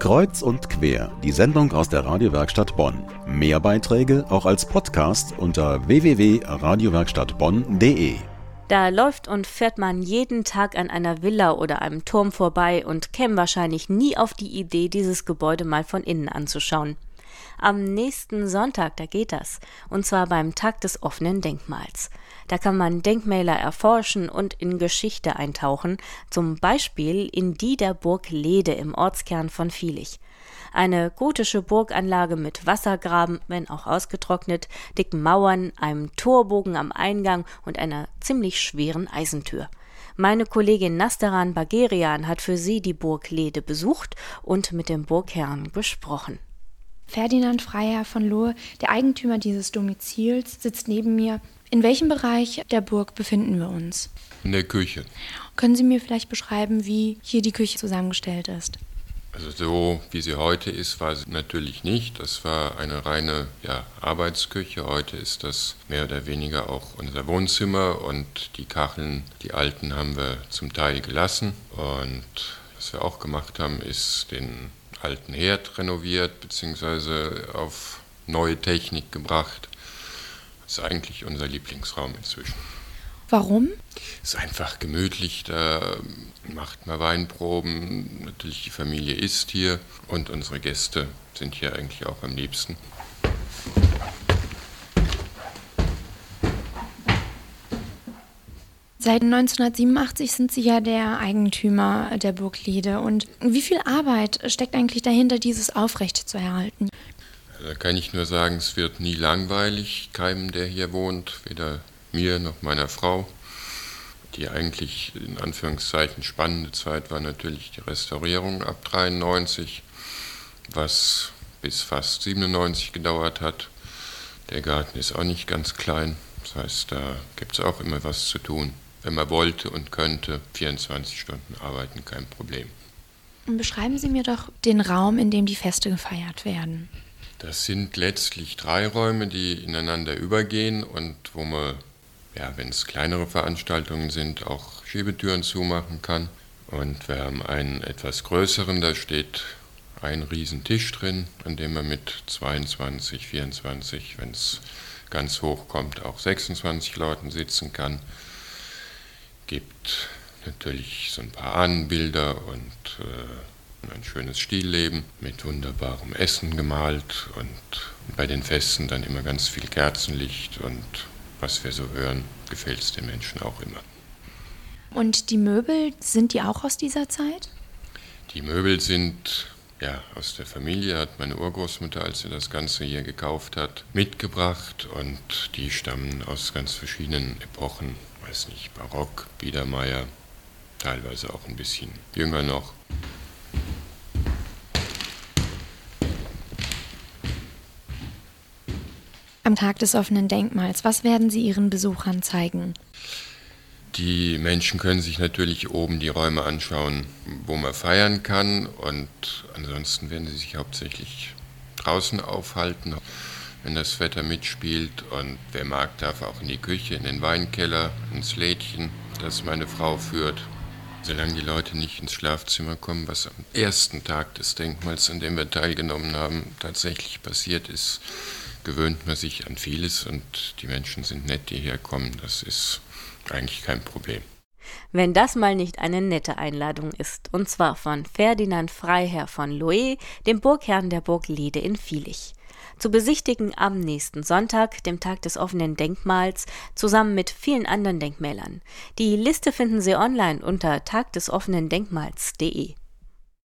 Kreuz und quer, die Sendung aus der Radiowerkstatt Bonn. Mehr Beiträge auch als Podcast unter www.radiowerkstattbonn.de. Da läuft und fährt man jeden Tag an einer Villa oder einem Turm vorbei und käme wahrscheinlich nie auf die Idee, dieses Gebäude mal von innen anzuschauen. Am nächsten Sonntag, da geht das. Und zwar beim Tag des offenen Denkmals. Da kann man Denkmäler erforschen und in Geschichte eintauchen, zum Beispiel in die der Burg Lede im Ortskern von Vielich. Eine gotische Burganlage mit Wassergraben, wenn auch ausgetrocknet, dicken Mauern, einem Torbogen am Eingang und einer ziemlich schweren Eisentür. Meine Kollegin Nasteran Bagerian hat für sie die Burg Lede besucht und mit dem Burgherrn gesprochen. Ferdinand Freiherr von Lohe, der Eigentümer dieses Domizils, sitzt neben mir. In welchem Bereich der Burg befinden wir uns? In der Küche. Können Sie mir vielleicht beschreiben, wie hier die Küche zusammengestellt ist? Also so wie sie heute ist, war sie natürlich nicht. Das war eine reine ja, Arbeitsküche. Heute ist das mehr oder weniger auch unser Wohnzimmer und die Kacheln, die alten, haben wir zum Teil gelassen. Und was wir auch gemacht haben, ist den alten Herd renoviert bzw. auf neue Technik gebracht. Das ist eigentlich unser Lieblingsraum inzwischen. Warum? Es ist einfach gemütlich, da macht man Weinproben. Natürlich, die Familie isst hier und unsere Gäste sind hier eigentlich auch am liebsten. Seit 1987 sind Sie ja der Eigentümer der Burg Liede. Und wie viel Arbeit steckt eigentlich dahinter, dieses aufrechtzuerhalten? Da kann ich nur sagen, es wird nie langweilig, keinem, der hier wohnt, weder mir noch meiner Frau. Die eigentlich in Anführungszeichen spannende Zeit war natürlich die Restaurierung ab 93, was bis fast 97 gedauert hat. Der Garten ist auch nicht ganz klein, das heißt, da gibt es auch immer was zu tun wenn man wollte und könnte, 24 Stunden arbeiten, kein Problem. Und beschreiben Sie mir doch den Raum, in dem die Feste gefeiert werden. Das sind letztlich drei Räume, die ineinander übergehen und wo man, ja, wenn es kleinere Veranstaltungen sind, auch Schiebetüren zumachen kann. Und wir haben einen etwas größeren, da steht ein Riesentisch drin, an dem man mit 22, 24, wenn es ganz hoch kommt, auch 26 Leuten sitzen kann gibt natürlich so ein paar Ahnenbilder und äh, ein schönes Stillleben mit wunderbarem Essen gemalt und bei den Festen dann immer ganz viel Kerzenlicht und was wir so hören, gefällt es den Menschen auch immer. Und die Möbel, sind die auch aus dieser Zeit? Die Möbel sind ja, aus der Familie hat meine Urgroßmutter, als sie das Ganze hier gekauft hat, mitgebracht und die stammen aus ganz verschiedenen Epochen weiß nicht, Barock, Biedermeier, teilweise auch ein bisschen jünger noch. Am Tag des offenen Denkmals, was werden Sie Ihren Besuchern zeigen? Die Menschen können sich natürlich oben die Räume anschauen, wo man feiern kann und ansonsten werden sie sich hauptsächlich draußen aufhalten wenn das Wetter mitspielt. Und wer mag, darf auch in die Küche, in den Weinkeller, ins Lädchen, das meine Frau führt. Solange die Leute nicht ins Schlafzimmer kommen, was am ersten Tag des Denkmals, an dem wir teilgenommen haben, tatsächlich passiert ist, gewöhnt man sich an vieles und die Menschen sind nett, die herkommen. Das ist eigentlich kein Problem. Wenn das mal nicht eine nette Einladung ist, und zwar von Ferdinand Freiherr von Loé, dem Burgherrn der Burg Lede in Vielich zu besichtigen am nächsten Sonntag, dem Tag des offenen Denkmals, zusammen mit vielen anderen Denkmälern. Die Liste finden Sie online unter tagdesoffenendenkmals.de.